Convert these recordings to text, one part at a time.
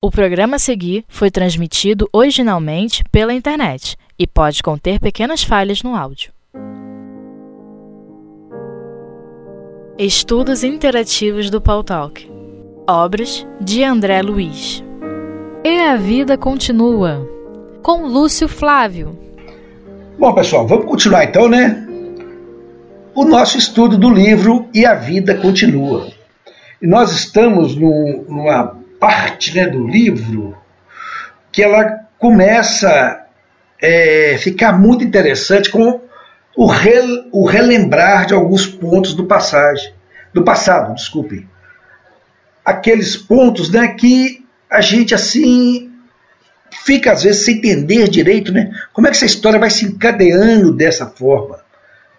O programa a seguir foi transmitido originalmente pela internet e pode conter pequenas falhas no áudio. Estudos Interativos do Paul Talk Obras de André Luiz E a Vida Continua com Lúcio Flávio Bom, pessoal, vamos continuar então, né? O nosso estudo do livro E a Vida Continua. E nós estamos numa parte né, do livro que ela começa a é, ficar muito interessante com o, re, o relembrar de alguns pontos do passagem, do passado, desculpe. Aqueles pontos né, que a gente assim fica às vezes sem entender direito, né? Como é que essa história vai se encadeando dessa forma?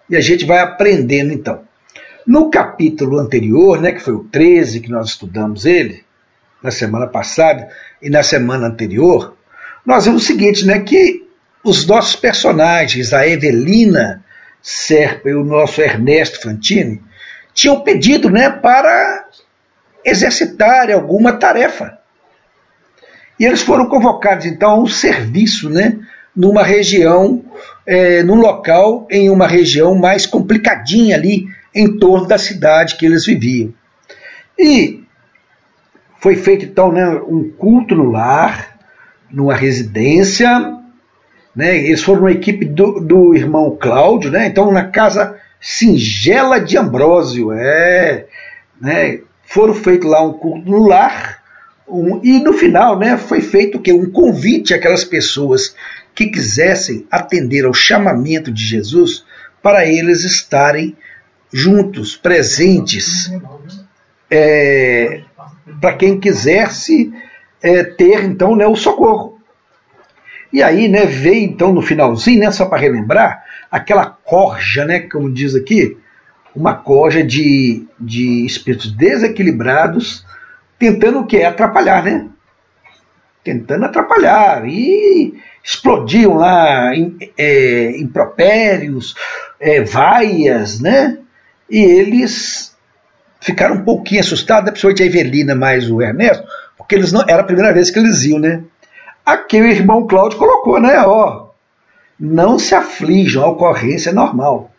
E a gente vai aprendendo então. No capítulo anterior, né, que foi o 13 que nós estudamos ele, na semana passada e na semana anterior, nós vimos o seguinte, né, que os nossos personagens, a Evelina Serpa e o nosso Ernesto Fantini, tinham pedido né, para exercitar alguma tarefa. E eles foram convocados então a um serviço né, numa região, é, num local, em uma região mais complicadinha ali, em torno da cidade que eles viviam. E foi feito então né, um culto no lar, numa residência. Né, eles foram uma equipe do, do irmão Cláudio, né, então na casa singela de Ambrósio. É, né, foram feito lá um culto no lar. Um, e no final né, foi feito que um convite àquelas pessoas que quisessem atender ao chamamento de Jesus para eles estarem juntos, presentes. É, para quem quisesse é, ter então né, o socorro. E aí né, veio então no finalzinho, né, só para relembrar, aquela corja, né, como diz aqui, uma corja de, de espíritos desequilibrados, tentando o que? Atrapalhar, né? Tentando atrapalhar. E explodiam lá em, é, impropérios, é, vaias, né? E eles ficaram um pouquinho assustados, né, principalmente a Evelina mais o Ernesto, porque eles não era a primeira vez que eles iam, né? Aqui o irmão Cláudio colocou, né? Ó, não se aflijam, a ocorrência é normal.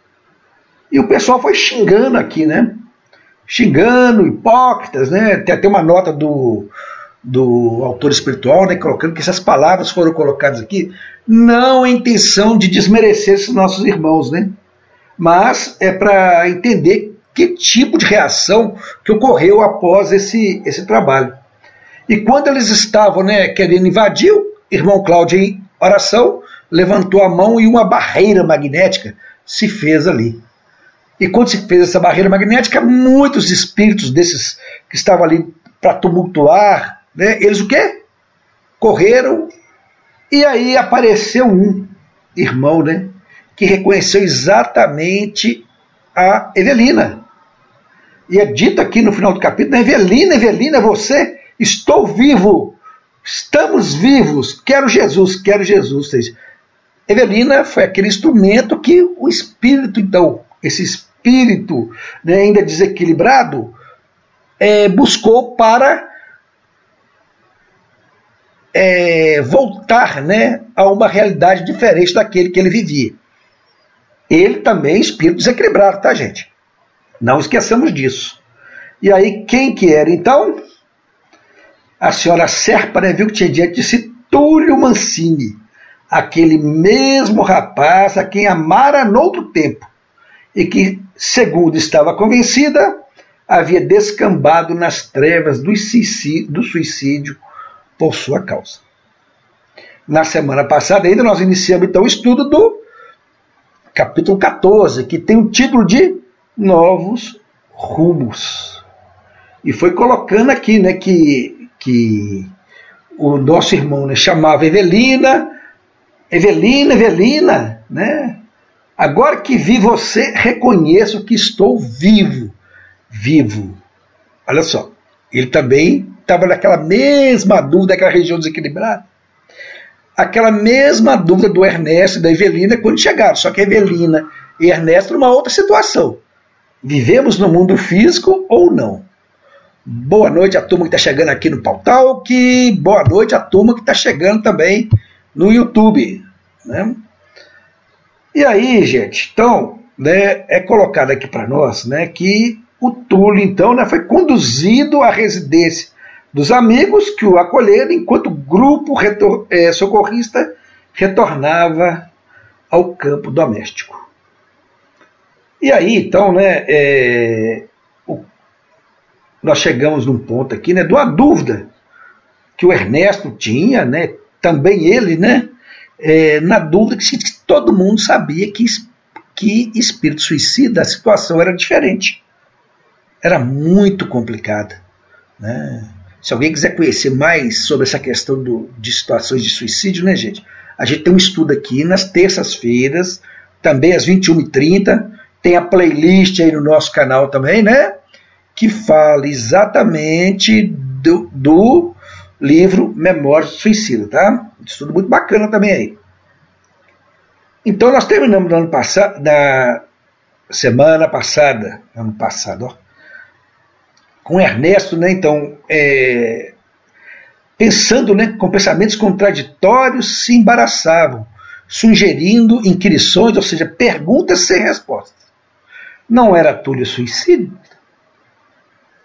E o pessoal foi xingando aqui, né? Xingando, hipócritas, né? Tem até uma nota do, do autor espiritual, né? Colocando que essas palavras foram colocadas aqui não a intenção de desmerecer esses nossos irmãos, né? Mas é para entender que tipo de reação que ocorreu após esse, esse trabalho. E quando eles estavam né, querendo invadir, o irmão Cláudio, em oração, levantou a mão e uma barreira magnética se fez ali. E quando se fez essa barreira magnética, muitos espíritos desses que estavam ali para tumultuar, né, eles o quê? Correram e aí apareceu um irmão, né, que reconheceu exatamente a Evelina. E é dito aqui no final do capítulo: Evelina, Evelina, você, estou vivo, estamos vivos, quero Jesus, quero Jesus. Evelina foi aquele instrumento que o espírito, então, esse espírito né, ainda desequilibrado, é, buscou para é, voltar né, a uma realidade diferente daquele que ele vivia. Ele também é espírito desequilibrado, tá, gente? Não esqueçamos disso. E aí, quem que era então? A senhora Serpa né, viu que tinha diante de si Túlio Mancini, aquele mesmo rapaz a quem amara noutro tempo, e que, segundo estava convencida, havia descambado nas trevas do suicídio, do suicídio por sua causa. Na semana passada, ainda nós iniciamos então o estudo do capítulo 14, que tem o título de novos rumos. E foi colocando aqui né, que, que o nosso irmão né, chamava Evelina, Evelina, Evelina, né? Agora que vi você, reconheço que estou vivo, vivo. Olha só, ele também estava naquela mesma dúvida, aquela região desequilibrada. Aquela mesma dúvida do Ernesto e da Evelina quando chegaram, só que Evelina e Ernesto numa outra situação. Vivemos no mundo físico ou não? Boa noite a turma que está chegando aqui no Pautalk. Boa noite a turma que está chegando também no YouTube. Né? E aí, gente, então, né, é colocado aqui para nós né, que o Túlio, então, né, foi conduzido à residência dos amigos que o acolheram enquanto o grupo retor é, socorrista retornava ao campo doméstico. E aí, então, né, é, nós chegamos num ponto aqui, né, de uma dúvida que o Ernesto tinha, né, também ele, né, é, na dúvida que, que todo mundo sabia que, que espírito suicida, a situação era diferente. Era muito complicada. Né? Se alguém quiser conhecer mais sobre essa questão do, de situações de suicídio, né, gente? A gente tem um estudo aqui nas terças-feiras, também às 21h30. Tem a playlist aí no nosso canal também, né? que fala exatamente do, do livro Memórias do Suicida, tá? Estudo muito bacana também aí. Então nós terminamos no ano passado, na semana passada, ano passado, ó, com Ernesto, né? Então, é, pensando, né, com pensamentos contraditórios, se embaraçavam, sugerindo inquirições, ou seja, perguntas sem respostas. Não era Túlio suicídio?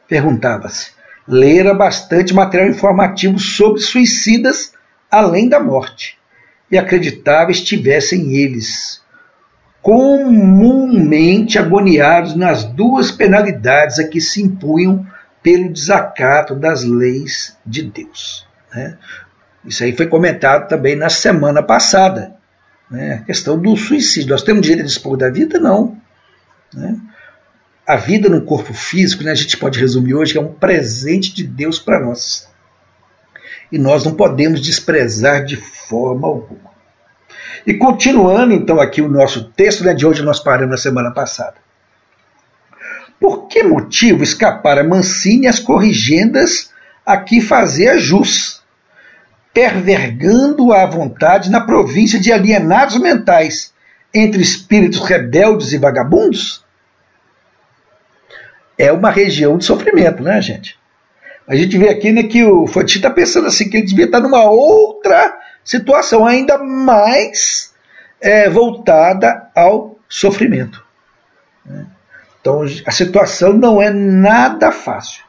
Perguntava-se. Lera bastante material informativo sobre suicidas além da morte e acreditava estivessem eles comumente agoniados nas duas penalidades a que se impunham pelo desacato das leis de Deus. Né? Isso aí foi comentado também na semana passada. Né? A questão do suicídio. Nós temos direito de dispor da vida? Não. Né? a vida no corpo físico, né, a gente pode resumir hoje, é um presente de Deus para nós. E nós não podemos desprezar de forma alguma. E continuando então aqui o nosso texto, né, de hoje nós paramos na semana passada. Por que motivo escapara Mancini as corrigendas a que fazia jus, pervergando a vontade na província de alienados mentais, entre espíritos rebeldes e vagabundos? é uma região de sofrimento, né, gente? A gente vê aqui né, que o Foti está pensando assim, que ele devia estar numa outra situação, ainda mais é, voltada ao sofrimento. Né? Então a situação não é nada fácil.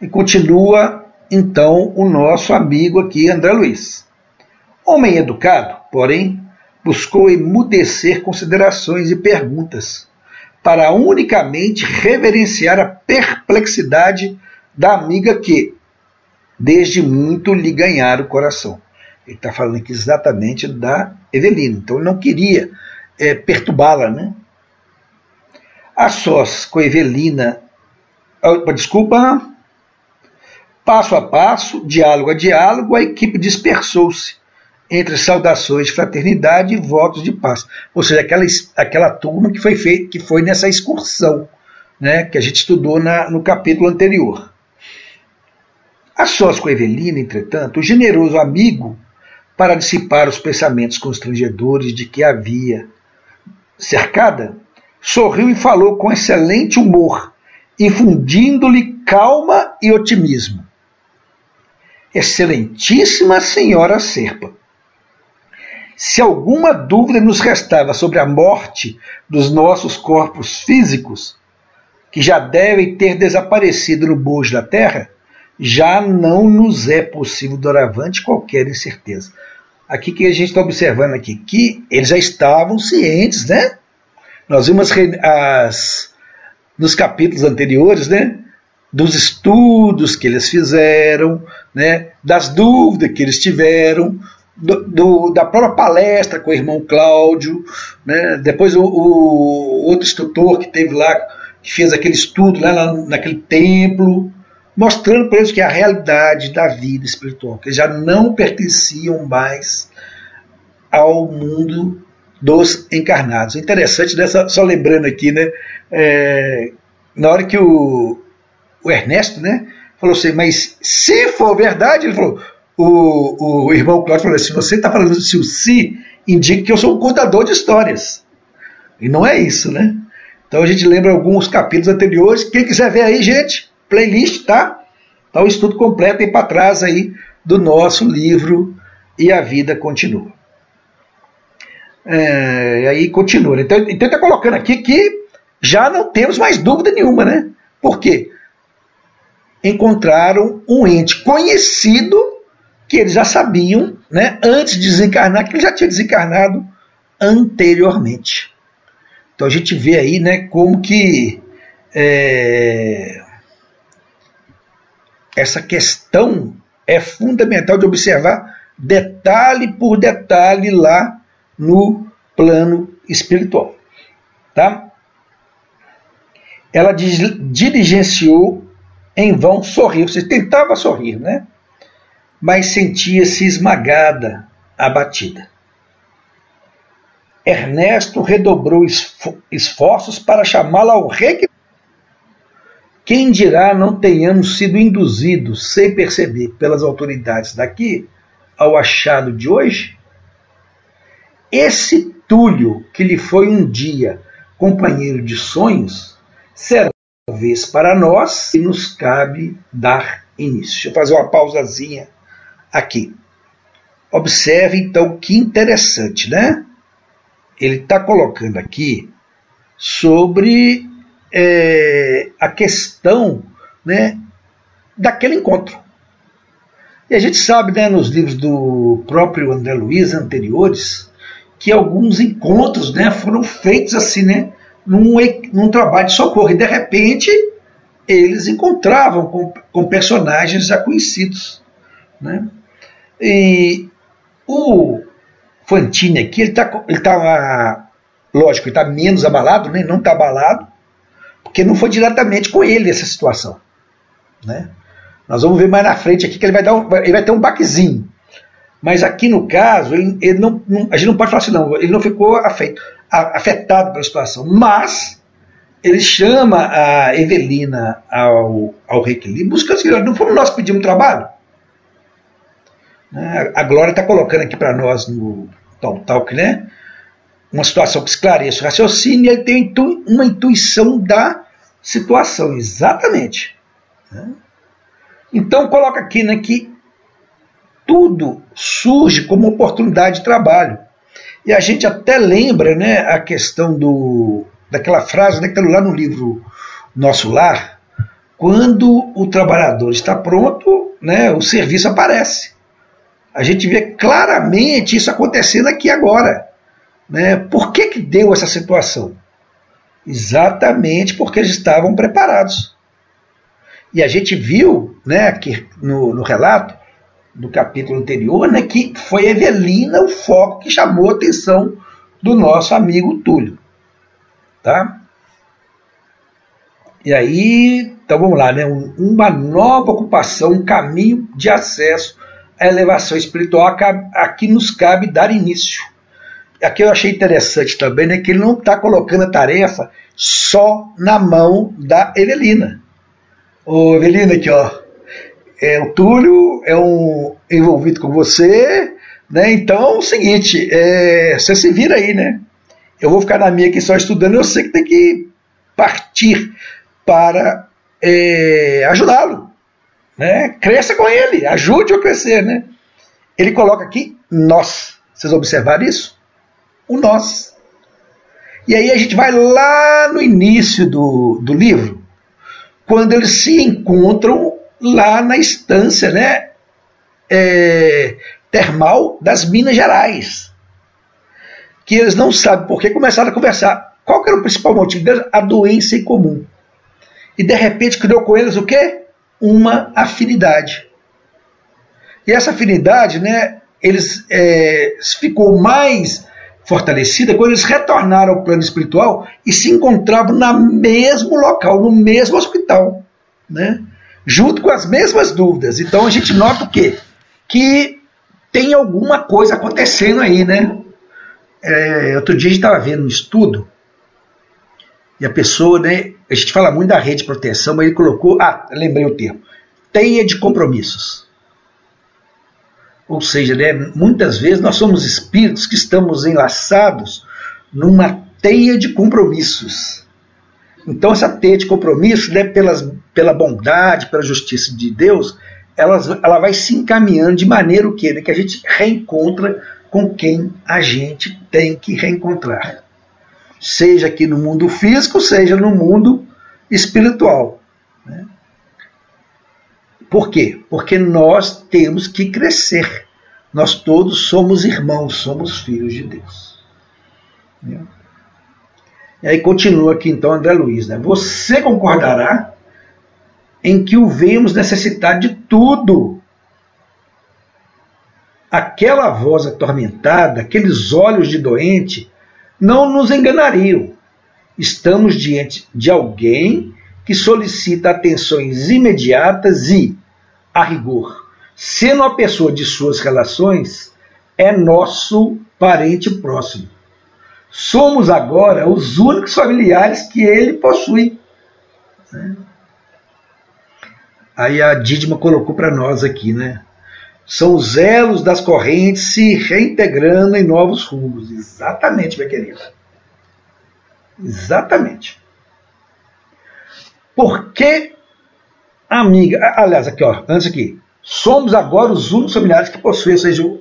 E continua então o nosso amigo aqui, André Luiz. Homem educado, porém, buscou emudecer considerações e perguntas para unicamente reverenciar a perplexidade da amiga que, desde muito, lhe ganhara o coração. Ele está falando aqui exatamente da Evelina. Então não queria é, perturbá-la, né? A sós com a Evelina, ah, desculpa, passo a passo, diálogo a diálogo, a equipe dispersou-se entre saudações de fraternidade e votos de paz. Ou seja, aquela, aquela turma que foi feita, que foi nessa excursão, né, que a gente estudou na, no capítulo anterior. A sós com Evelina, entretanto, o generoso amigo, para dissipar os pensamentos constrangedores de que havia cercada, sorriu e falou com excelente humor, infundindo-lhe calma e otimismo. Excelentíssima senhora Serpa, se alguma dúvida nos restava sobre a morte dos nossos corpos físicos, que já devem ter desaparecido no bojo da terra, já não nos é possível doravante qualquer incerteza. Aqui que a gente está observando aqui, que eles já estavam cientes, né? Nós vimos as, nos capítulos anteriores, né? Dos estudos que eles fizeram, né? Das dúvidas que eles tiveram, do, do, da própria palestra com o irmão Cláudio, né? depois o, o, outro instrutor que teve lá, que fez aquele estudo lá na, naquele templo, mostrando para eles que a realidade da vida espiritual, que já não pertenciam mais ao mundo dos encarnados. Interessante, né? só, lembrando aqui, né? É, na hora que o, o Ernesto né, falou assim, mas se for verdade, ele falou, o, o irmão Cláudio falou assim: você está falando se o si, indica que eu sou um contador de histórias. E não é isso, né? Então a gente lembra alguns capítulos anteriores. Quem quiser ver aí, gente, playlist, tá? Tá o estudo completo aí para trás aí do nosso livro E a Vida Continua. É, e aí continua. Então, então está colocando aqui que já não temos mais dúvida nenhuma, né? Por quê? Encontraram um ente conhecido que eles já sabiam, né, antes de desencarnar, que ele já tinha desencarnado anteriormente. Então a gente vê aí, né, como que é, essa questão é fundamental de observar detalhe por detalhe lá no plano espiritual, tá? Ela diligenciou em vão sorrir, você tentava sorrir, né? Mas sentia-se esmagada, abatida. Ernesto redobrou esforços para chamá-la ao. Quem dirá não tenhamos sido induzidos, sem perceber, pelas autoridades daqui ao achado de hoje? Esse Túlio, que lhe foi um dia companheiro de sonhos, será talvez para nós e nos cabe dar início. Deixa eu fazer uma pausazinha aqui. Observe então que interessante, né? ele está colocando aqui sobre é, a questão né, daquele encontro. E a gente sabe, né, nos livros do próprio André Luiz anteriores, que alguns encontros né, foram feitos assim, né, num, num trabalho de socorro. E de repente eles encontravam com, com personagens já conhecidos. Né? E o Fantini aqui, ele está, ele tá, lógico, ele está menos abalado, né? não está abalado, porque não foi diretamente com ele essa situação. Né? Nós vamos ver mais na frente aqui que ele vai, dar um, ele vai ter um baquezinho. Mas aqui no caso, ele, ele não, não, a gente não pode falar assim, não, ele não ficou afeito, afetado pela situação, mas ele chama a Evelina ao, ao reequilíbrio, buscando assim, não fomos nós que pedimos trabalho? Né? A Glória está colocando aqui para nós no Talk Talk, né? Uma situação que esclareça o raciocínio ele tem uma intuição da situação, exatamente. Né? Então coloca aqui né, que tudo surge como oportunidade de trabalho. E a gente até lembra né, a questão do, daquela frase né, que está lá no livro Nosso Lar, quando o trabalhador está pronto, né, o serviço aparece. A gente vê claramente isso acontecendo aqui agora. Né? Por que, que deu essa situação? Exatamente porque eles estavam preparados. E a gente viu né, aqui no, no relato, do capítulo anterior, né, que foi Evelina o foco que chamou a atenção do nosso amigo Túlio. Tá? E aí, então vamos lá, né, uma nova ocupação, um caminho de acesso a elevação espiritual a que nos cabe dar início. Aqui eu achei interessante também né, que ele não está colocando a tarefa só na mão da Evelina. Ô Evelina, aqui ó, é, o Túlio é um envolvido com você, né? Então é o seguinte, é, você se vira aí, né? Eu vou ficar na minha aqui só estudando, eu sei que tem que partir para é, ajudá-lo né? Cresça com ele, ajude-o a crescer, né? Ele coloca aqui nós. Vocês observaram isso? O nós. E aí a gente vai lá no início do, do livro, quando eles se encontram lá na estância, né? É, termal das Minas Gerais. Que eles não sabem por que começaram a conversar. Qual que era o principal motivo deles? A doença em comum. E de repente criou com eles o quê? uma afinidade. E essa afinidade, né, eles é, ficou mais fortalecida quando eles retornaram ao plano espiritual e se encontravam no mesmo local, no mesmo hospital, né, junto com as mesmas dúvidas. Então a gente nota o quê? Que tem alguma coisa acontecendo aí, né? É, outro dia a gente estava vendo um estudo e a pessoa, né? A gente fala muito da rede de proteção, mas ele colocou. Ah, lembrei o termo. Teia de compromissos. Ou seja, né, muitas vezes nós somos espíritos que estamos enlaçados numa teia de compromissos. Então, essa teia de compromisso, né, pelas, pela bondade, pela justiça de Deus, ela, ela vai se encaminhando de maneira o quê? Né, que a gente reencontra com quem a gente tem que reencontrar. Seja aqui no mundo físico, seja no mundo espiritual. Por quê? Porque nós temos que crescer. Nós todos somos irmãos, somos filhos de Deus. E aí continua aqui então André Luiz, né? Você concordará em que o vemos necessitar de tudo. Aquela voz atormentada, aqueles olhos de doente, não nos enganariam. Estamos diante de alguém que solicita atenções imediatas e, a rigor, sendo a pessoa de suas relações, é nosso parente próximo. Somos agora os únicos familiares que ele possui. Aí a Didma colocou para nós aqui, né? São os elos das correntes se reintegrando em novos rumos. Exatamente, minha querida. Exatamente. Porque, amiga, aliás, aqui, ó, antes aqui, somos agora os únicos familiares que possuem, ou seja, o,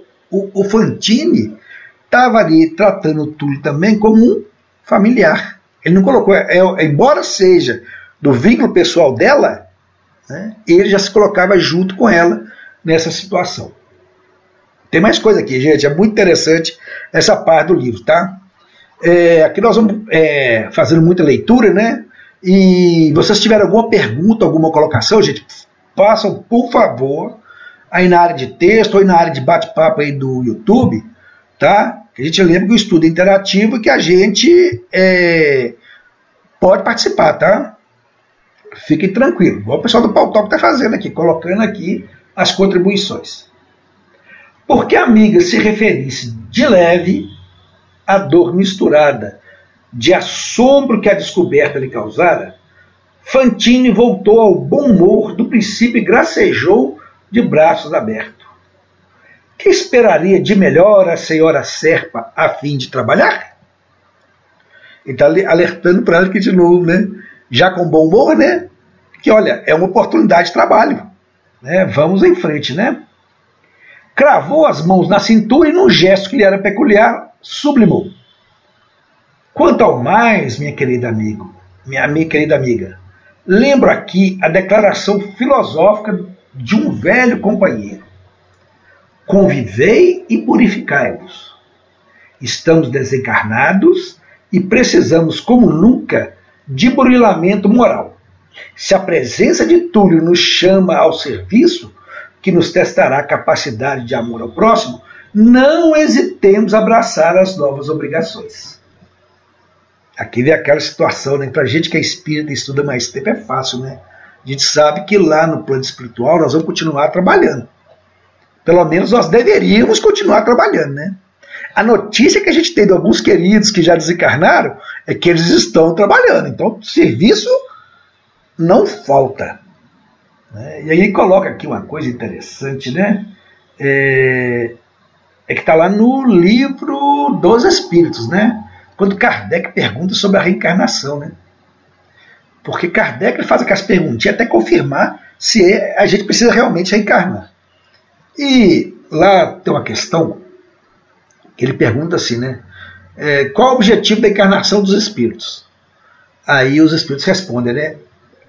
o, Fantini estava ali tratando o Túlio também como um familiar. Ele não colocou, é, é, embora seja do vínculo pessoal dela, né, ele já se colocava junto com ela nessa situação. Tem mais coisa aqui, gente, é muito interessante essa parte do livro, tá? É, aqui nós vamos é, fazendo muita leitura, né? E vocês tiverem alguma pergunta, alguma colocação, gente, façam, por favor, aí na área de texto ou na área de bate-papo aí do YouTube, tá? A gente lembra que o estudo é interativo que a gente é, pode participar, tá? Fiquem tranquilos. Igual o pessoal do Pau Talk está fazendo aqui, colocando aqui as contribuições. Porque a amiga se referisse de leve à dor misturada de assombro que a descoberta lhe causara, Fantine voltou ao bom humor do princípio e gracejou de braços abertos. Que esperaria de melhor a senhora Serpa a fim de trabalhar? Ele está alertando para ela que, de novo, né? já com bom humor, né? Que olha, é uma oportunidade de trabalho. Né? Vamos em frente, né? Cravou as mãos na cintura e, num gesto que lhe era peculiar, sublimou. Quanto ao mais, minha querida amigo, minha, minha querida amiga, lembro aqui a declaração filosófica de um velho companheiro. Convivei e purificai-vos. Estamos desencarnados e precisamos, como nunca, de burilamento moral. Se a presença de Túlio nos chama ao serviço, que nos testará a capacidade de amor ao próximo, não hesitemos abraçar as novas obrigações. Aqui vem aquela situação, né? Para gente que é espírita e estuda mais tempo é fácil, né? A gente sabe que lá no plano espiritual nós vamos continuar trabalhando. Pelo menos nós deveríamos continuar trabalhando, né? A notícia que a gente tem de alguns queridos que já desencarnaram é que eles estão trabalhando. Então, serviço não falta. Né? E aí coloca aqui uma coisa interessante, né? É, é que está lá no livro dos Espíritos, né? Quando Kardec pergunta sobre a reencarnação, né? Porque Kardec faz aquelas perguntinhas até confirmar se a gente precisa realmente reencarnar. E lá tem uma questão que ele pergunta assim, né? É, qual o objetivo da encarnação dos espíritos? Aí os espíritos respondem, né?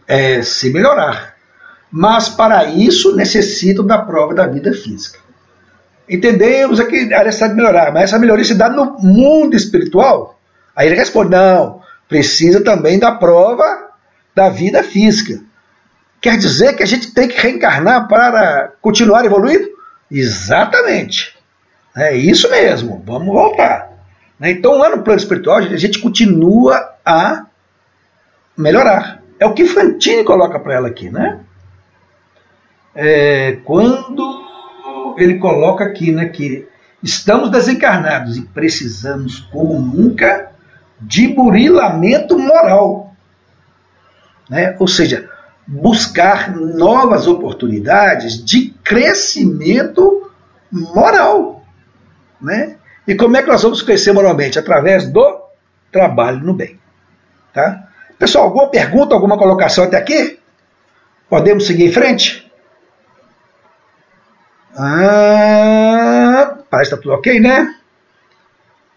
É se melhorar. Mas para isso necessitam da prova da vida física. Entendemos aqui a necessidade de melhorar, mas essa melhoria se dá no mundo espiritual? Aí ele responde: não, precisa também da prova da vida física. Quer dizer que a gente tem que reencarnar para continuar evoluindo? Exatamente. É isso mesmo, vamos voltar. Né? Então, lá no plano espiritual, a gente continua a melhorar. É o que Fantini coloca para ela aqui, né? É, quando ele coloca aqui, né, que estamos desencarnados e precisamos, como nunca, de burilamento moral. Né? Ou seja, buscar novas oportunidades de crescimento moral. Né? E como é que nós vamos crescer moralmente? Através do trabalho no bem. Tá? Pessoal, alguma pergunta, alguma colocação até aqui? Podemos seguir em frente? Ah, parece que está tudo ok, né?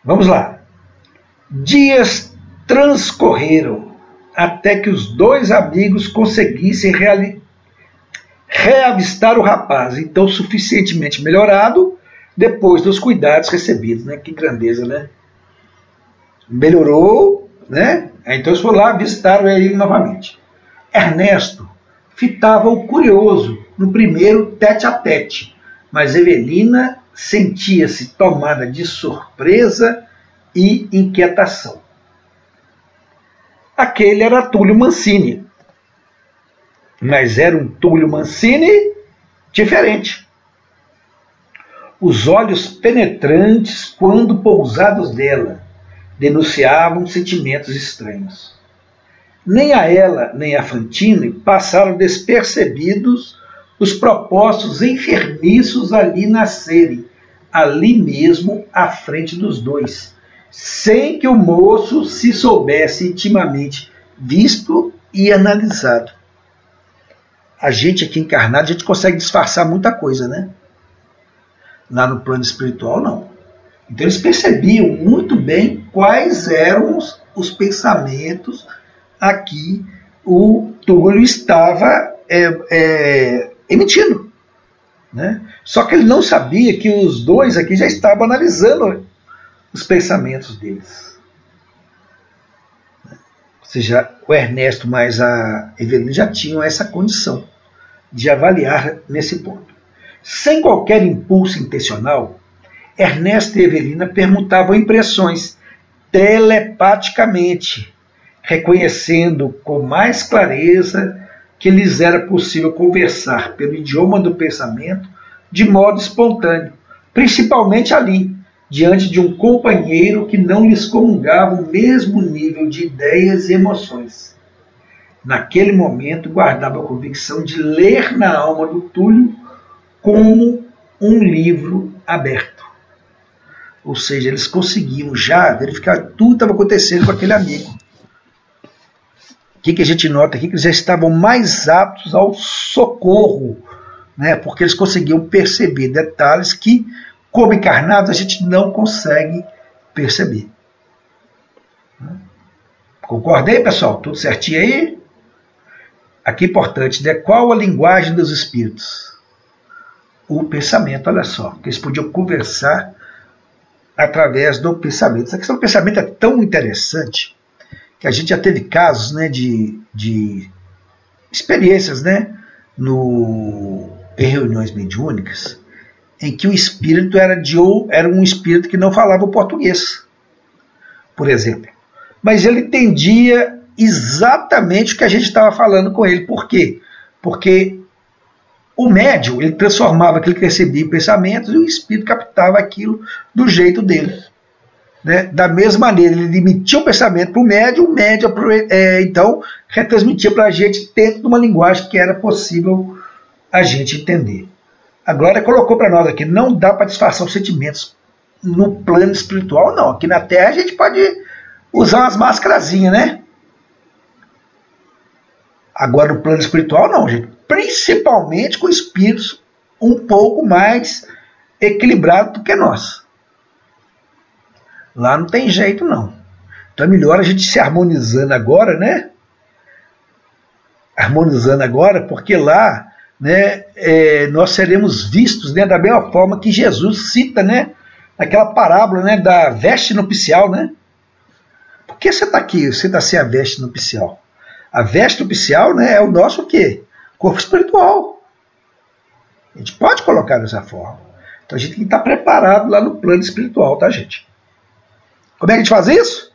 Vamos lá. Dias transcorreram até que os dois amigos conseguissem reavistar o rapaz, então suficientemente melhorado depois dos cuidados recebidos, né? Que grandeza, né? Melhorou, né? Então eles foram lá avistaram ele novamente. Ernesto fitava o curioso no primeiro tete a tete, mas Evelina sentia-se tomada de surpresa e inquietação. Aquele era Túlio Mancini, mas era um Túlio Mancini diferente. Os olhos penetrantes, quando pousados dela, denunciavam sentimentos estranhos. Nem a ela, nem a Fantine passaram despercebidos os propósitos enfermiços ali nascerem, ali mesmo à frente dos dois, sem que o moço se soubesse intimamente visto e analisado. A gente aqui encarnado, a gente consegue disfarçar muita coisa, né? Lá no plano espiritual, não. Então eles percebiam muito bem quais eram os, os pensamentos a que o Túlio estava é, é, emitindo. Né? Só que ele não sabia que os dois aqui já estavam analisando os pensamentos deles. Ou seja, o Ernesto mais a Evelina já tinham essa condição de avaliar nesse ponto. Sem qualquer impulso intencional, Ernesto e Evelina perguntavam impressões telepaticamente, reconhecendo com mais clareza que lhes era possível conversar pelo idioma do pensamento de modo espontâneo, principalmente ali, diante de um companheiro que não lhes comungava o mesmo nível de ideias e emoções. Naquele momento, guardava a convicção de ler na alma do Túlio como um livro aberto. Ou seja, eles conseguiam já verificar tudo estava acontecendo com aquele amigo. O que, que a gente nota aqui? Que eles já estavam mais aptos ao socorro, né? porque eles conseguiam perceber detalhes que como encarnados, a gente não consegue perceber. Concordei, pessoal? Tudo certinho aí? Aqui importante, né? Qual a linguagem dos espíritos? O pensamento, olha só. Que eles podiam conversar através do pensamento. Essa questão do pensamento é tão interessante que a gente já teve casos né, de, de experiências né, no, em reuniões mediúnicas em que o espírito era, de, era um espírito que não falava português, por exemplo. Mas ele entendia exatamente o que a gente estava falando com ele. Por quê? Porque o médium ele transformava aquilo que recebia em pensamentos e o espírito captava aquilo do jeito dele. Né? Da mesma maneira, ele emitia o pensamento para o médium, o médium é, então retransmitia para a gente dentro de uma linguagem que era possível a gente entender. A Glória colocou para nós aqui, não dá para disfarçar os sentimentos no plano espiritual, não. Aqui na Terra a gente pode usar umas máscarazinhas, né? Agora no plano espiritual, não, gente. Principalmente com espíritos um pouco mais equilibrados do que nós. Lá não tem jeito, não. Então é melhor a gente se harmonizando agora, né? Harmonizando agora, porque lá né, é, nós seremos vistos né, da mesma forma que Jesus cita né, naquela parábola né, da veste nupcial. Né? Por que você está aqui? Você está sem a veste nupcial. A veste nupcial né, é o nosso o quê? Corpo espiritual. A gente pode colocar dessa forma. Então a gente tem que estar preparado lá no plano espiritual, tá, gente? Como é que a gente faz isso?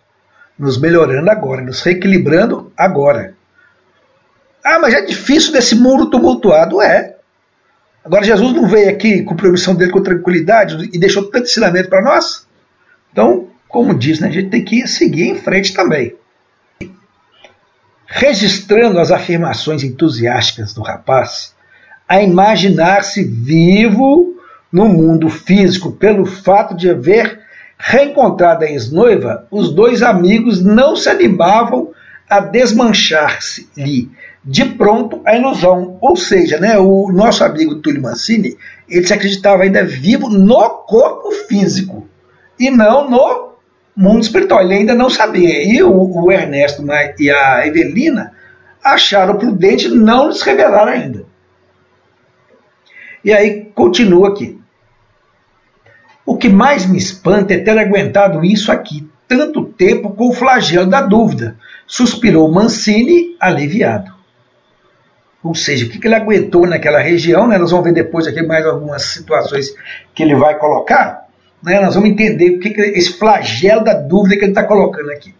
Nos melhorando agora, nos reequilibrando agora. Ah, mas é difícil desse mundo tumultuado. É. Agora, Jesus não veio aqui com permissão dele com tranquilidade e deixou tanto ensinamento para nós? Então, como diz, né, a gente tem que seguir em frente também. Registrando as afirmações entusiásticas do rapaz, a imaginar-se vivo no mundo físico pelo fato de haver reencontrado a ex-noiva, os dois amigos não se animavam a desmanchar-se-lhe de pronto a ilusão. Ou seja, né, o nosso amigo Túlio Mancini, ele se acreditava ainda vivo no corpo físico e não no mundo espiritual. Ele ainda não sabia. E o, o Ernesto e a Evelina acharam prudente não nos revelar ainda. E aí continua aqui. O que mais me espanta é ter aguentado isso aqui tanto tempo com o flagelo da dúvida, suspirou Mancini, aliviado. Ou seja, o que ele aguentou naquela região, né? nós vamos ver depois aqui mais algumas situações que ele vai colocar, né? nós vamos entender o que, que esse flagelo da dúvida que ele está colocando aqui.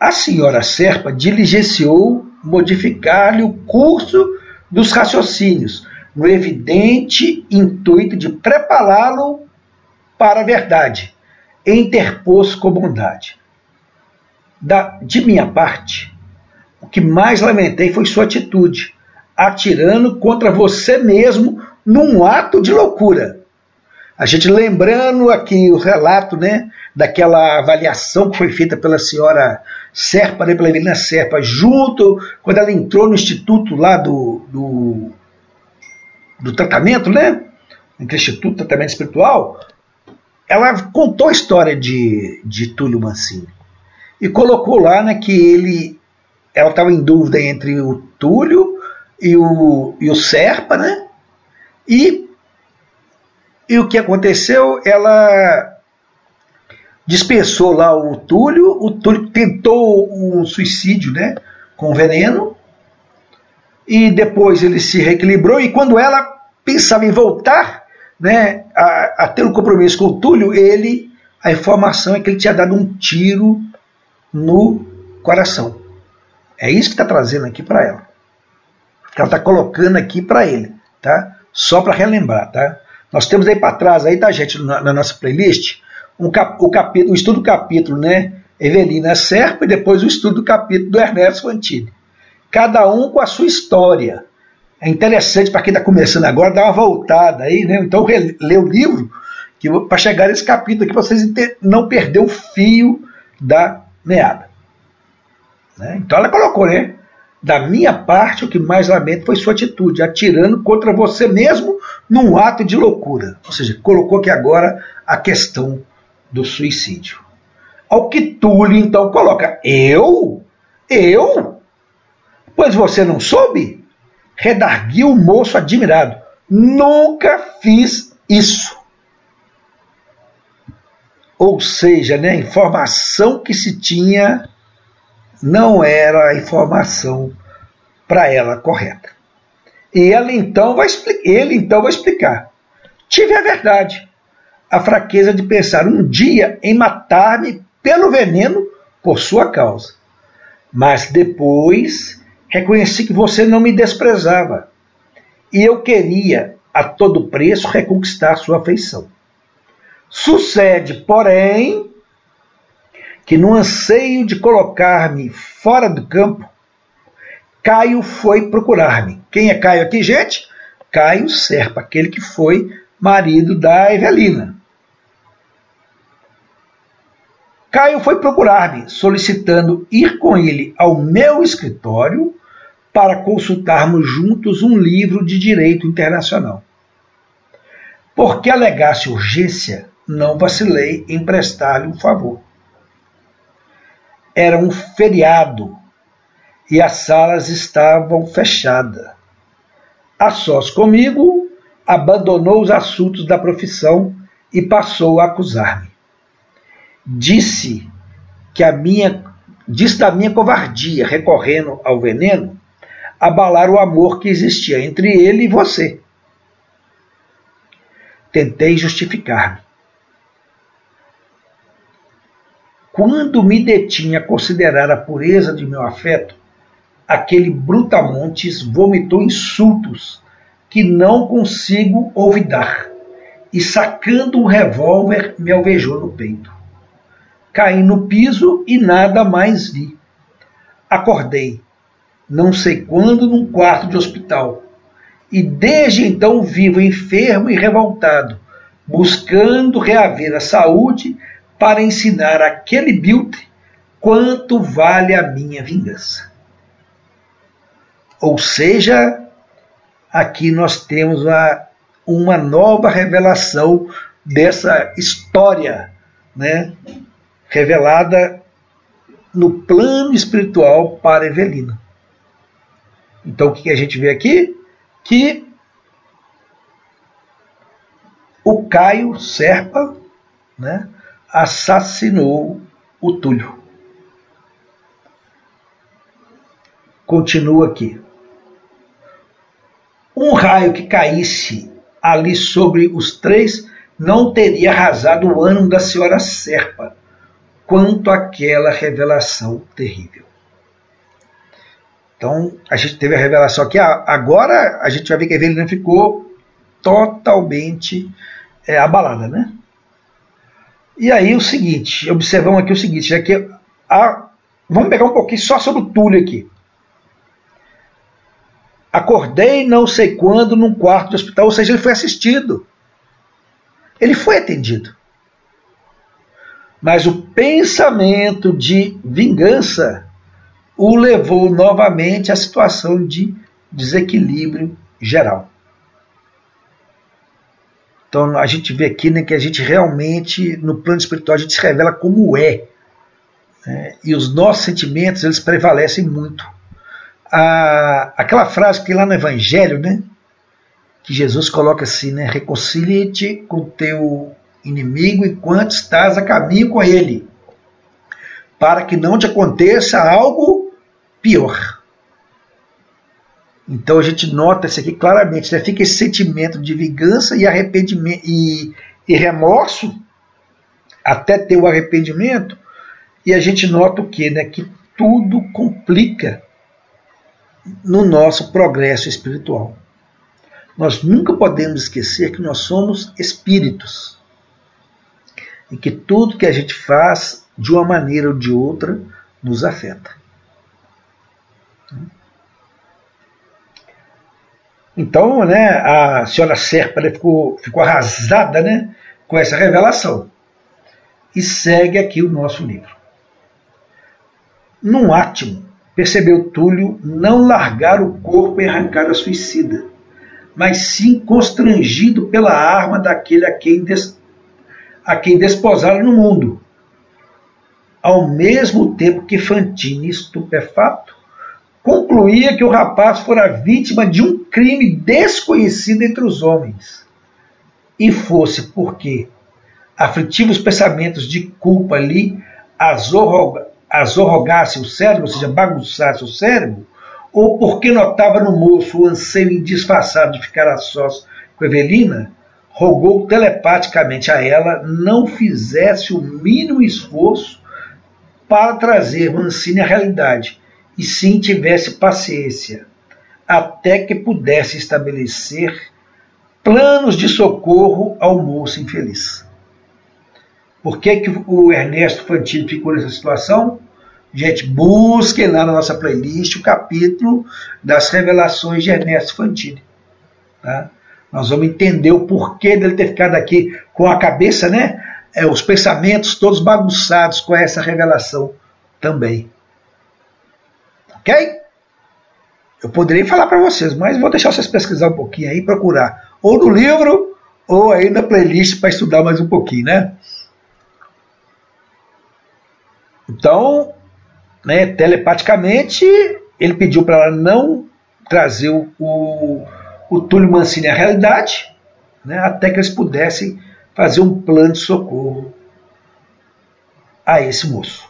A senhora Serpa diligenciou modificar-lhe o curso dos raciocínios, no evidente intuito de prepará-lo para a verdade, interpôs com bondade. Da, de minha parte, o que mais lamentei foi sua atitude, atirando contra você mesmo num ato de loucura. A gente lembrando aqui o relato né, daquela avaliação que foi feita pela senhora Serpa, né, pela Evelina Serpa, junto, quando ela entrou no instituto lá do, do, do tratamento, né? Instituto de Tratamento Espiritual, ela contou a história de, de Túlio Mancini e colocou lá né, que ele ela estava em dúvida entre o Túlio e o, e o Serpa, né? E, e o que aconteceu? Ela dispensou lá o Túlio, o Túlio tentou um suicídio, né? Com veneno, e depois ele se reequilibrou, e quando ela pensava em voltar né, a, a ter um compromisso com o Túlio, ele, a informação é que ele tinha dado um tiro no coração. É isso que está trazendo aqui para ela. Que ela está colocando aqui para ele, tá? Só para relembrar, tá? Nós temos aí para trás, aí, tá, gente, na, na nossa playlist, um cap, o, capítulo, o estudo do capítulo, né? Evelina Serpa e depois o estudo do capítulo do Ernesto Fantini. Cada um com a sua história. É interessante para quem está começando agora dar uma voltada aí, né? Então ler o livro para chegar nesse capítulo aqui, para vocês não perder o fio da meada. Né? Então ela colocou, né? Da minha parte, o que mais lamento foi sua atitude, atirando contra você mesmo num ato de loucura. Ou seja, colocou aqui agora a questão do suicídio. Ao que Túlio então coloca: Eu? Eu? Pois você não soube? redarguiu o moço admirado. Nunca fiz isso. Ou seja, né, a informação que se tinha não era a informação para ela correta. E ela então vai ele então vai explicar. Tive a verdade, a fraqueza de pensar um dia em matar-me pelo veneno por sua causa. Mas depois Reconheci que você não me desprezava e eu queria, a todo preço, reconquistar sua afeição. Sucede, porém, que no anseio de colocar-me fora do campo, Caio foi procurar-me. Quem é Caio aqui, gente? Caio Serpa, aquele que foi marido da Evelina. Caio foi procurar-me, solicitando ir com ele ao meu escritório para consultarmos juntos um livro de direito internacional. Porque alegasse urgência, não vacilei em prestar-lhe um favor. Era um feriado e as salas estavam fechadas. A sós comigo, abandonou os assuntos da profissão e passou a acusar-me. Disse que a minha disse da minha covardia recorrendo ao veneno abalar o amor que existia entre ele e você. Tentei justificar-me. Quando me detinha a considerar a pureza de meu afeto, aquele brutamontes vomitou insultos que não consigo olvidar e, sacando um revólver, me alvejou no peito. Caí no piso e nada mais vi. Acordei não sei quando, num quarto de hospital. E desde então vivo enfermo e revoltado, buscando reaver a saúde para ensinar aquele biltre quanto vale a minha vingança. Ou seja, aqui nós temos uma, uma nova revelação dessa história, né, revelada no plano espiritual para Evelina. Então o que a gente vê aqui? Que o Caio Serpa né, assassinou o Túlio. Continua aqui. Um raio que caísse ali sobre os três não teria arrasado o ânimo da senhora Serpa, quanto aquela revelação terrível. Então, a gente teve a revelação aqui. Agora a gente vai ver que a Evelina ficou totalmente é, abalada, né? E aí o seguinte, observamos aqui o seguinte, já que a, vamos pegar um pouquinho só sobre o Túlio aqui. Acordei não sei quando num quarto de hospital, ou seja, ele foi assistido. Ele foi atendido. Mas o pensamento de vingança o levou novamente à situação de desequilíbrio geral. Então a gente vê aqui né, que a gente realmente, no plano espiritual, a gente se revela como é. Né, e os nossos sentimentos, eles prevalecem muito. A, aquela frase que tem lá no Evangelho, né? Que Jesus coloca assim, né? Reconcilie-te com teu inimigo enquanto estás a caminho com ele, para que não te aconteça algo pior. Então a gente nota isso aqui claramente, né? fica esse sentimento de vingança e arrependimento e, e remorso até ter o arrependimento, e a gente nota o que? Né? Que tudo complica no nosso progresso espiritual. Nós nunca podemos esquecer que nós somos espíritos e que tudo que a gente faz, de uma maneira ou de outra, nos afeta. Então, né, a senhora Serpa ficou, ficou arrasada né, com essa revelação. E segue aqui o nosso livro. Num átimo, percebeu Túlio não largar o corpo e arrancar a suicida, mas sim constrangido pela arma daquele a quem, des, a quem desposaram no mundo. Ao mesmo tempo que Fantine, estupefato, concluía que o rapaz fora vítima de um crime desconhecido entre os homens. E fosse porque aflitivos pensamentos de culpa lhe azorrogasse o cérebro, ou seja, bagunçasse o cérebro, ou porque notava no moço o anseio indisfarçado de ficar a sós com Evelina, rogou telepaticamente a ela não fizesse o mínimo esforço para trazer Mancini à realidade, e sim tivesse paciência, até que pudesse estabelecer planos de socorro ao moço infeliz. Por que, que o Ernesto Fantini ficou nessa situação? Gente, busquem lá na nossa playlist o capítulo das revelações de Ernesto Fantini. Tá? Nós vamos entender o porquê dele ter ficado aqui com a cabeça, né? É, os pensamentos todos bagunçados com essa revelação também. Ok? Eu poderia falar para vocês, mas vou deixar vocês pesquisar um pouquinho aí, procurar ou no livro ou aí na playlist para estudar mais um pouquinho, né? Então, né, telepaticamente, ele pediu para ela não trazer o, o, Túlio Mancini à realidade, né, até que eles pudessem fazer um plano de socorro a esse moço.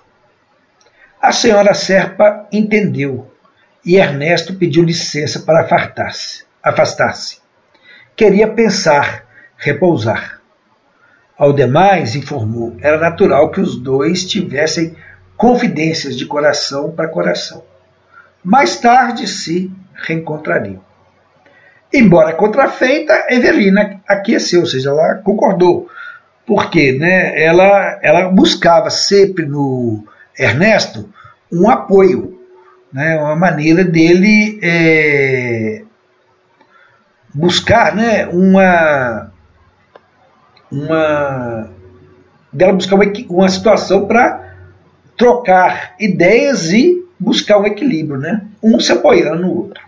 A senhora Serpa entendeu e Ernesto pediu licença para afastar-se. Queria pensar, repousar. Ao demais, informou, era natural que os dois tivessem confidências de coração para coração. Mais tarde se reencontrariam. Embora contrafeita, Evelina aqueceu, ou seja, ela concordou. Porque né, ela, ela buscava sempre no Ernesto um apoio, né, uma maneira dele é, buscar né, uma, uma dela buscar uma, uma situação para trocar ideias e buscar um equilíbrio, né? um se apoiando no outro.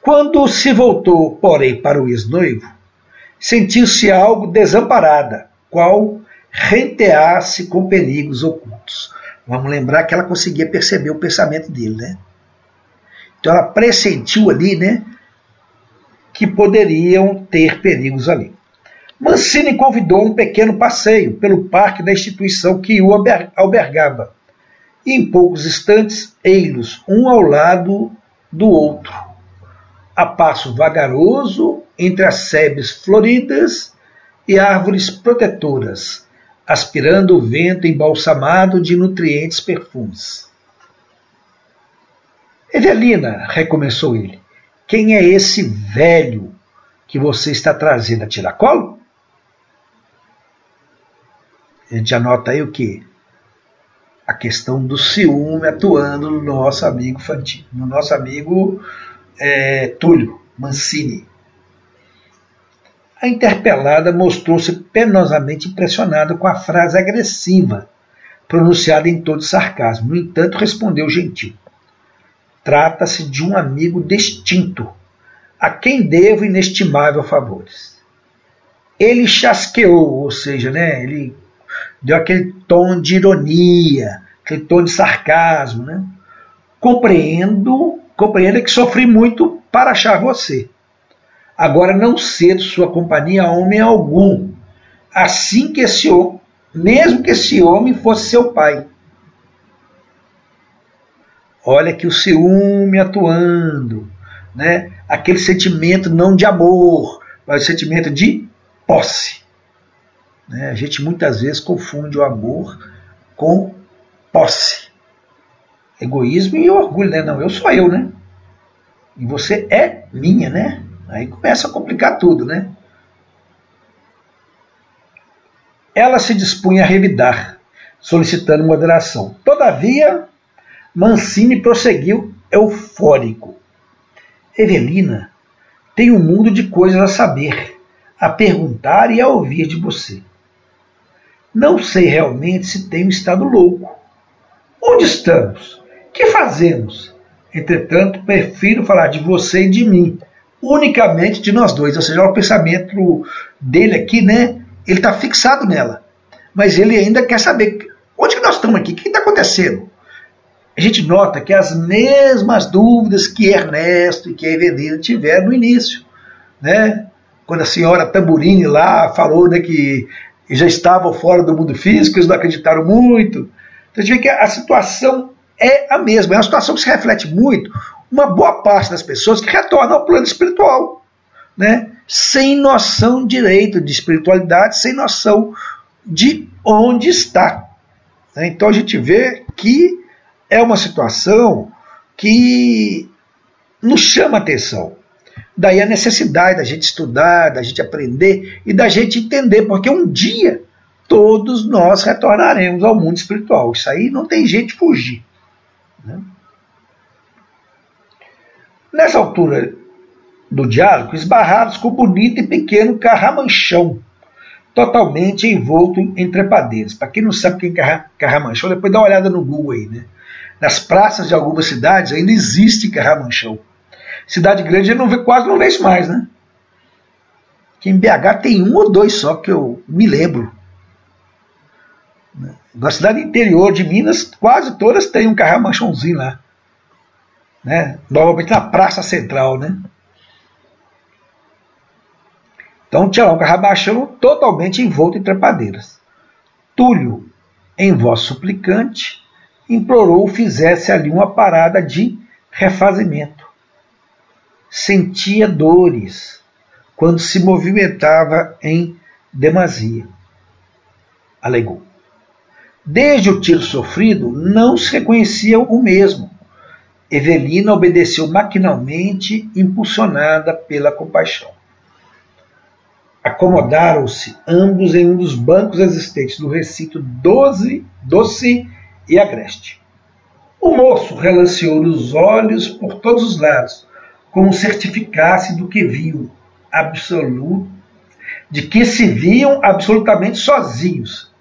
Quando se voltou, porém, para o ex-noivo, sentiu-se algo desamparada, qual renteasse com perigos ocultos. Vamos lembrar que ela conseguia perceber o pensamento dele, né? Então ela pressentiu ali, né, que poderiam ter perigos ali. Mancini convidou um pequeno passeio pelo parque da instituição que o albergava. E em poucos instantes, ei-los um ao lado do outro, a passo vagaroso entre as sebes floridas e árvores protetoras, aspirando o vento embalsamado de nutrientes perfumes. Evelina, recomeçou ele, quem é esse velho que você está trazendo a tiracolo? A gente anota aí o que? A questão do ciúme atuando no nosso amigo Fantino, no nosso amigo é, Túlio Mancini. A interpelada mostrou-se penosamente impressionada com a frase agressiva, pronunciada em todo sarcasmo. No entanto, respondeu gentil. Trata-se de um amigo distinto, a quem devo inestimável favores. Ele chasqueou, ou seja, né, ele deu aquele tom de ironia, aquele tom de sarcasmo. Né? Compreendo, compreenda que sofri muito para achar você. Agora não cedo sua companhia a homem algum, assim que esse mesmo que esse homem fosse seu pai. Olha que o ciúme atuando, né? Aquele sentimento não de amor, mas sentimento de posse. Né? A gente muitas vezes confunde o amor com posse. Egoísmo e orgulho, né? Não, eu sou eu, né? E você é minha, né? Aí começa a complicar tudo, né? Ela se dispunha a revidar, solicitando moderação. Todavia, Mancini prosseguiu eufórico. Evelina tem um mundo de coisas a saber, a perguntar e a ouvir de você. Não sei realmente se tenho estado louco. Onde estamos? Que fazemos? Entretanto, prefiro falar de você e de mim, unicamente de nós dois. Ou seja, o pensamento dele aqui, né? Ele está fixado nela. Mas ele ainda quer saber onde que nós estamos aqui, o que está acontecendo? A gente nota que as mesmas dúvidas que Ernesto e que Evelina tiveram no início. Né? Quando a senhora Tamburini lá falou né, que já estavam fora do mundo físico, eles não acreditaram muito. Então a gente vê que a situação é a mesma, é uma situação que se reflete muito uma boa parte das pessoas que retornam ao plano espiritual, né? sem noção direito de espiritualidade, sem noção de onde está. Né? Então a gente vê que é uma situação que nos chama atenção. Daí a necessidade da gente estudar, da gente aprender e da gente entender, porque um dia todos nós retornaremos ao mundo espiritual. Isso aí não tem jeito de fugir. Né? Nessa altura do diálogo, esbarrados com o bonito e pequeno carramanchão, totalmente envolto em trepadeiras. Para quem não sabe quem é carramanchão, depois dá uma olhada no Google aí. Né? Nas praças de algumas cidades ainda existe carramanchão. Cidade grande não vê, quase não vejo mais, né? Que em BH tem um ou dois só que eu me lembro. Na cidade interior de Minas, quase todas têm um carramanchãozinho lá né? Normalmente na Praça Central, né? Então um carrabachão totalmente envolto em trepadeiras. Túlio, em voz suplicante, implorou fizesse ali uma parada de refazimento. Sentia dores quando se movimentava em demasia. Alegou. Desde o tiro sofrido, não se reconhecia o mesmo Evelina obedeceu maquinalmente, impulsionada pela compaixão. Acomodaram-se ambos em um dos bancos existentes do recinto doze, doce e agreste. O moço relanceou os olhos por todos os lados, como certificasse do que viu, absoluto, de que se viam absolutamente sozinhos.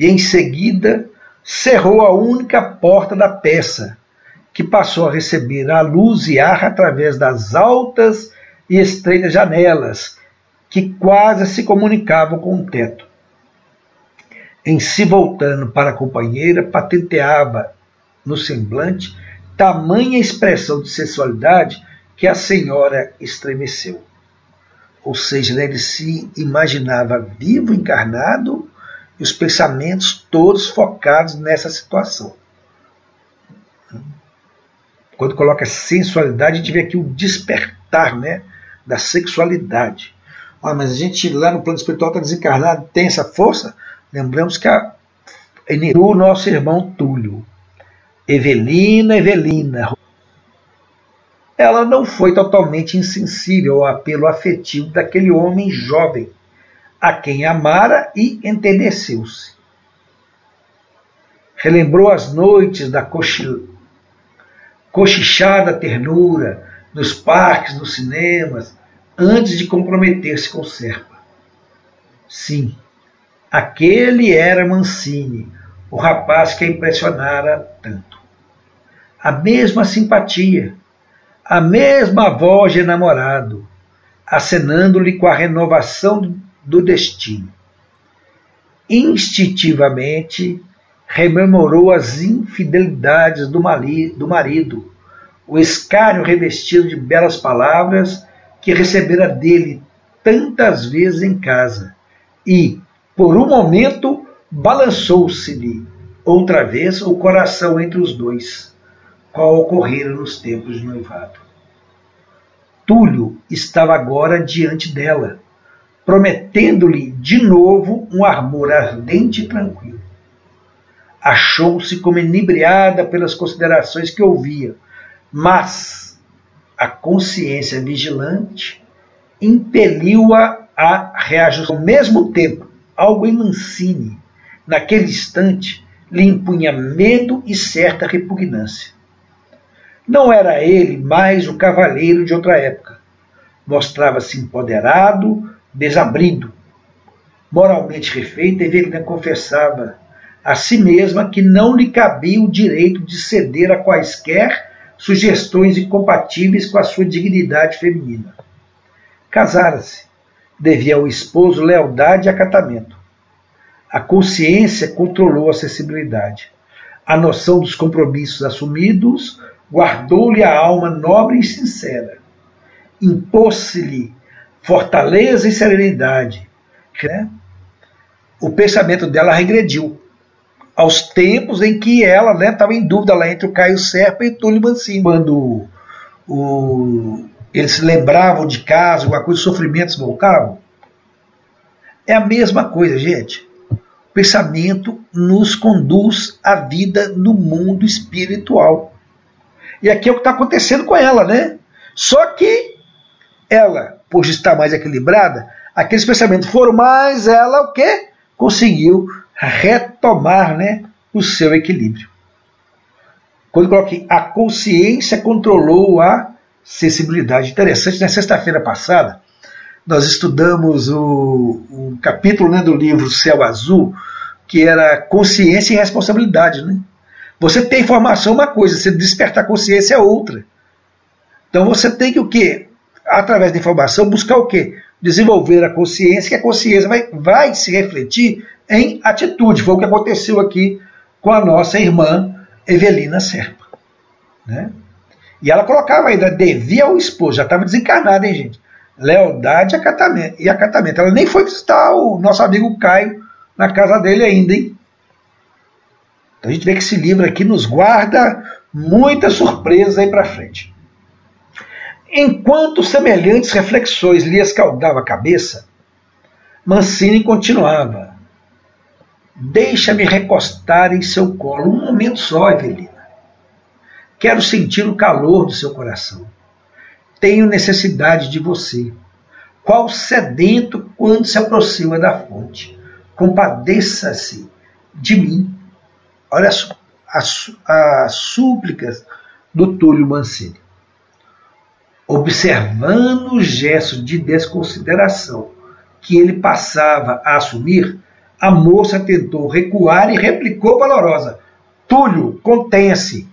e em seguida cerrou a única porta da peça, que passou a receber a luz e ar através das altas e estreitas janelas, que quase se comunicavam com o teto. Em se voltando para a companheira, patenteava no semblante tamanha expressão de sensualidade que a senhora estremeceu. Ou seja, né, ele se imaginava vivo, encarnado, e os pensamentos todos focados nessa situação. Quando coloca sensualidade, a gente vê aqui o despertar né, da sexualidade. Ah, mas a gente lá no plano espiritual está desencarnado, tem essa força? Lembramos que a, o nosso irmão Túlio, Evelina, Evelina, ela não foi totalmente insensível ao apelo afetivo daquele homem jovem, a quem amara e enterneceu-se. Relembrou as noites da cochichada ternura, nos parques, nos cinemas, antes de comprometer-se com Serpa. Sim, aquele era Mancini, o rapaz que a impressionara tanto. A mesma simpatia, a mesma voz de enamorado, acenando-lhe com a renovação do destino. Instintivamente rememorou as infidelidades do, marido, o escárnio revestido de belas palavras que recebera dele tantas vezes em casa, e, por um momento, balançou-se-lhe outra vez o coração entre os dois qual ocorrera nos tempos de noivado. Túlio estava agora diante dela, prometendo-lhe de novo um amor ardente e tranquilo. Achou-se como inebriada pelas considerações que ouvia, mas a consciência vigilante impeliu-a a reajustar. Ao mesmo tempo, algo em Mancini, naquele instante, lhe impunha medo e certa repugnância. Não era ele mais o cavaleiro de outra época. Mostrava-se empoderado, desabrido. Moralmente refeita, Evelina confessava a si mesma que não lhe cabia o direito de ceder a quaisquer sugestões incompatíveis com a sua dignidade feminina. Casara-se. Devia ao esposo lealdade e acatamento. A consciência controlou a sensibilidade. A noção dos compromissos assumidos guardou-lhe a alma nobre e sincera, impôs-lhe fortaleza e serenidade. Né? O pensamento dela regrediu aos tempos em que ela estava né, em dúvida lá entre o Caio Serpa e o Túlio Mancini. Quando o, eles se lembravam de casa, alguma coisa, os sofrimentos voltavam. É a mesma coisa, gente. O pensamento nos conduz à vida no mundo espiritual. E aqui é o que está acontecendo com ela, né? Só que ela, por estar mais equilibrada, aqueles pensamentos foram mais, ela o quê? Conseguiu retomar né, o seu equilíbrio. Quando coloquei a consciência controlou a sensibilidade. Interessante, na sexta-feira passada, nós estudamos o, o capítulo né, do livro Céu Azul, que era consciência e responsabilidade. Né? Você tem informação é uma coisa, você despertar consciência é outra. Então você tem que o quê? Através da informação, buscar o quê? Desenvolver a consciência, que a consciência vai, vai se refletir em atitude. Foi o que aconteceu aqui com a nossa irmã Evelina Serpa. Né? E ela colocava ainda, devia ao esposo, já estava desencarnada, hein, gente? Lealdade e acatamento. Ela nem foi visitar o nosso amigo Caio na casa dele ainda, hein? Então a gente vê que esse livro aqui nos guarda muitas surpresas aí para frente. Enquanto semelhantes reflexões lhe escaldavam a cabeça, Mancini continuava. Deixa-me recostar em seu colo um momento só, Evelina. Quero sentir o calor do seu coração. Tenho necessidade de você. Qual sedento quando se aproxima da fonte. Compadeça-se de mim Olha as, as, as súplicas do Túlio Mancini. Observando o gesto de desconsideração que ele passava a assumir, A moça tentou recuar e replicou valorosa: Túlio, contenha-se.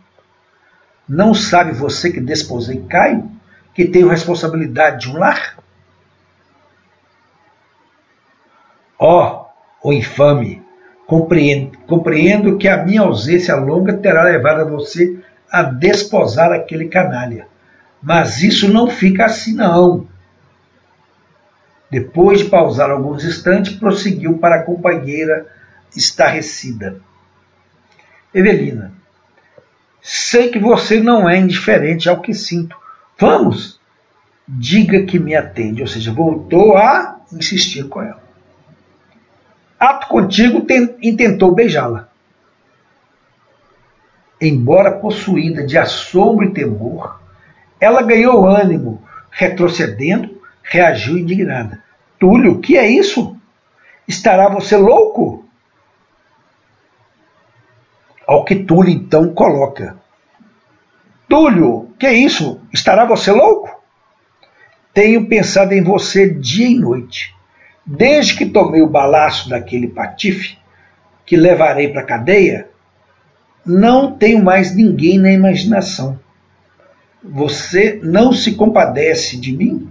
Não sabe você que desposei Caio, que tenho responsabilidade de um lar? Ó, oh, o infame, compreendo, compreendo que a minha ausência longa terá levado a você a desposar aquele canalha. Mas isso não fica assim, não. Depois de pausar alguns instantes, prosseguiu para a companheira estarrecida. Evelina, sei que você não é indiferente ao que sinto. Vamos! Diga que me atende. Ou seja, voltou a insistir com ela. Ato contigo, intentou beijá-la. Embora possuída de assombro e temor, ela ganhou ânimo, retrocedendo, reagiu indignada. Túlio, que é isso? Estará você louco? Ao que Túlio então coloca. Túlio, que é isso? Estará você louco? Tenho pensado em você dia e noite. Desde que tomei o balaço daquele patife, que levarei para a cadeia, não tenho mais ninguém na imaginação. Você não se compadece de mim?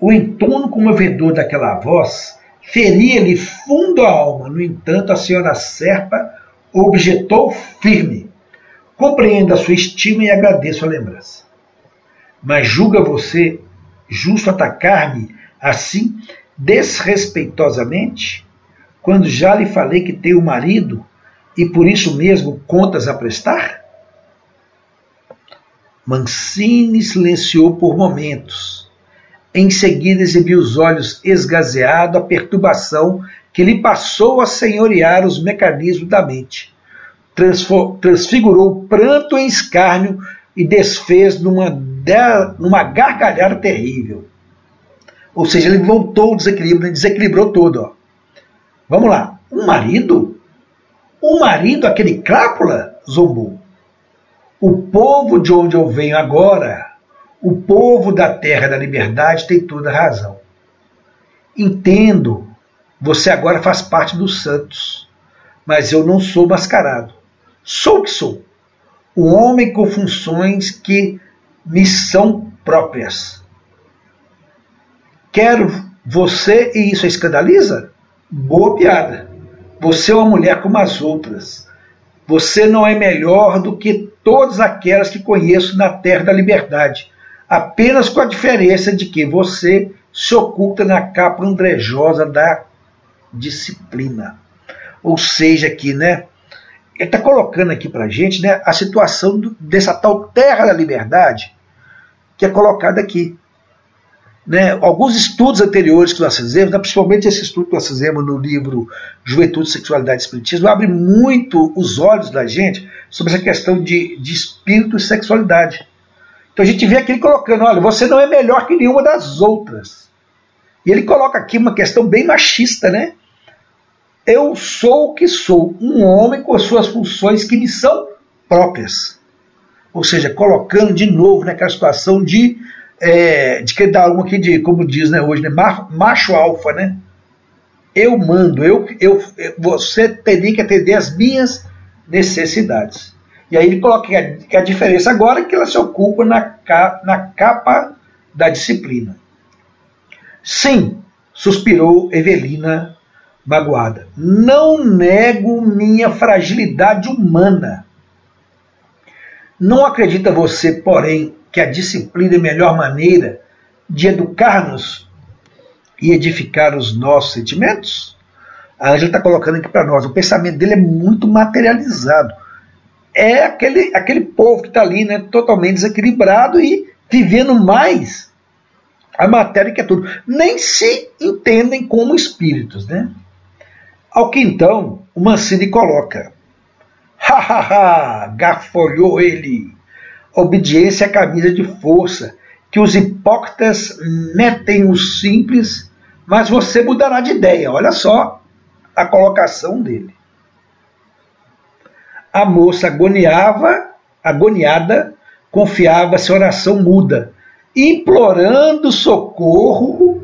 O entorno comovedor daquela voz feria-lhe fundo a alma. No entanto, a senhora Serpa objetou firme. Compreendo a sua estima e agradeço a lembrança. Mas julga você justo atacar-me assim desrespeitosamente, quando já lhe falei que tenho marido e por isso mesmo contas a prestar? Mancini silenciou por momentos. Em seguida exibiu os olhos esgazeado a perturbação que lhe passou a senhorear os mecanismos da mente. Transfigurou o pranto em escárnio e desfez numa, numa gargalhada terrível. Ou seja, ele voltou o desequilíbrio, desequilibrou todo. Ó. Vamos lá. Um marido o marido, aquele crápula, zombou. O povo de onde eu venho agora, o povo da terra da liberdade, tem toda razão. Entendo, você agora faz parte dos santos, mas eu não sou mascarado. Sou o que sou. Um homem com funções que me são próprias. Quero você e isso a escandaliza? Boa piada. Você é uma mulher como as outras. Você não é melhor do que todas aquelas que conheço na terra da liberdade, apenas com a diferença de que você se oculta na capa andrejosa da disciplina. Ou seja, aqui, né? Ele está colocando aqui para a gente né, a situação do, dessa tal terra da liberdade que é colocada aqui né, alguns estudos anteriores que nós fizemos, né, principalmente esse estudo que nós fizemos no livro Juventude, Sexualidade e Espiritismo, abre muito os olhos da gente sobre essa questão de, de espírito e sexualidade. Então a gente vê aqui ele colocando: olha, você não é melhor que nenhuma das outras. E ele coloca aqui uma questão bem machista, né? Eu sou o que sou, um homem com as suas funções que me são próprias. Ou seja, colocando de novo naquela situação de é, de que dá uma aqui de, como diz né, hoje, né, macho alfa, né? Eu mando, eu, eu, você teria que atender as minhas necessidades. E aí ele coloca que a, que a diferença agora é que ela se ocupa na, capa, na capa da disciplina. Sim, suspirou Evelina magoada. Não nego minha fragilidade humana. Não acredita você, porém, que a disciplina é a melhor maneira de educar-nos e edificar os nossos sentimentos? A Ângela está colocando aqui para nós. O pensamento dele é muito materializado. É aquele, aquele povo que está ali, né, totalmente desequilibrado e vivendo mais a matéria que é tudo. Nem se entendem como espíritos, né? Ao que então o Mancini coloca. Ha ha ha! Gafolhou ele! obediência é camisa de força, que os hipócritas metem os simples, mas você mudará de ideia. Olha só a colocação dele. A moça agoniava, agoniada, confiava-se oração muda, implorando socorro.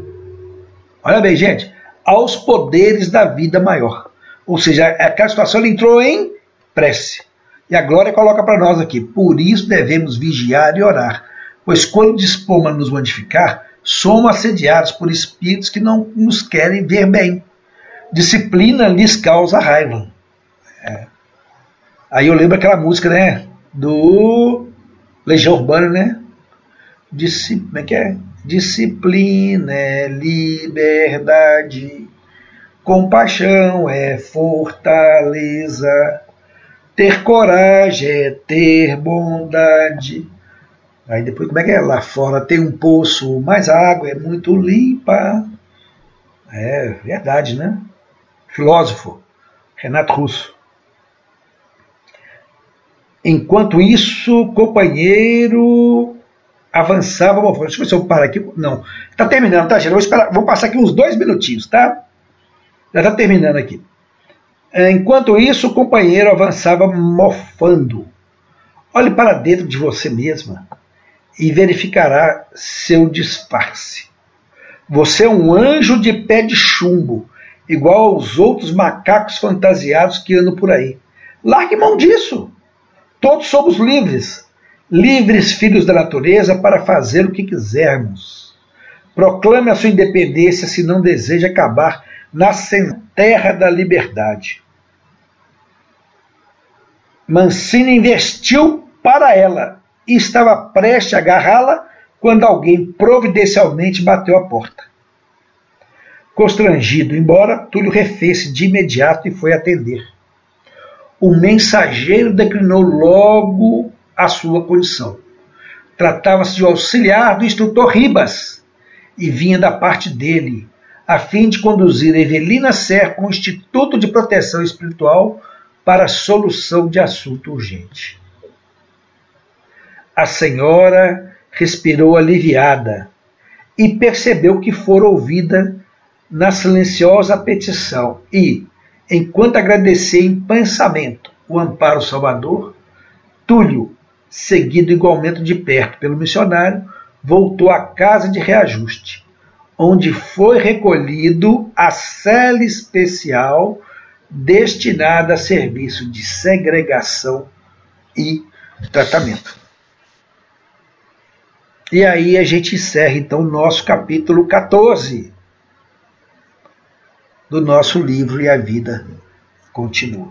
Olha bem, gente, aos poderes da vida maior. Ou seja, aquela situação ele entrou em prece. E a glória coloca para nós aqui: por isso devemos vigiar e orar, pois quando dispomos a nos modificar, somos assediados por espíritos que não nos querem ver bem. Disciplina lhes causa raiva. É. Aí eu lembro aquela música, né? Do Legião Urbana, né? Disci como é que é? Disciplina é liberdade, compaixão é fortaleza, ter coragem é ter bondade. Aí depois, como é que é? Lá fora tem um poço, mas a água é muito limpa. É verdade, né? Filósofo, Renato Russo. Enquanto isso, companheiro avançava. Deixa eu ver se eu paro aqui. Não, está terminando, tá, gente? Vou, esperar, vou passar aqui uns dois minutinhos, tá? Já está terminando aqui. Enquanto isso, o companheiro avançava mofando. Olhe para dentro de você mesma e verificará seu disfarce. Você é um anjo de pé de chumbo, igual aos outros macacos fantasiados que andam por aí. Largue mão disso. Todos somos livres, livres filhos da natureza para fazer o que quisermos. Proclame a sua independência se não deseja acabar na terra da liberdade. Mancini investiu para ela e estava prestes a agarrá-la quando alguém providencialmente bateu a porta. Constrangido, embora, Túlio refez-se de imediato e foi atender o mensageiro declinou logo a sua condição. Tratava-se de auxiliar do instrutor Ribas e vinha da parte dele, a fim de conduzir Evelina Serra ao Instituto de Proteção Espiritual para solução de assunto urgente. A senhora respirou aliviada e percebeu que fora ouvida na silenciosa petição e, enquanto agradecia em pensamento o amparo salvador, Túlio, seguido igualmente de perto pelo missionário, voltou à casa de reajuste, onde foi recolhido a cela especial destinada a serviço de segregação e tratamento. E aí a gente encerra então o nosso capítulo 14 do nosso livro E a Vida Continua.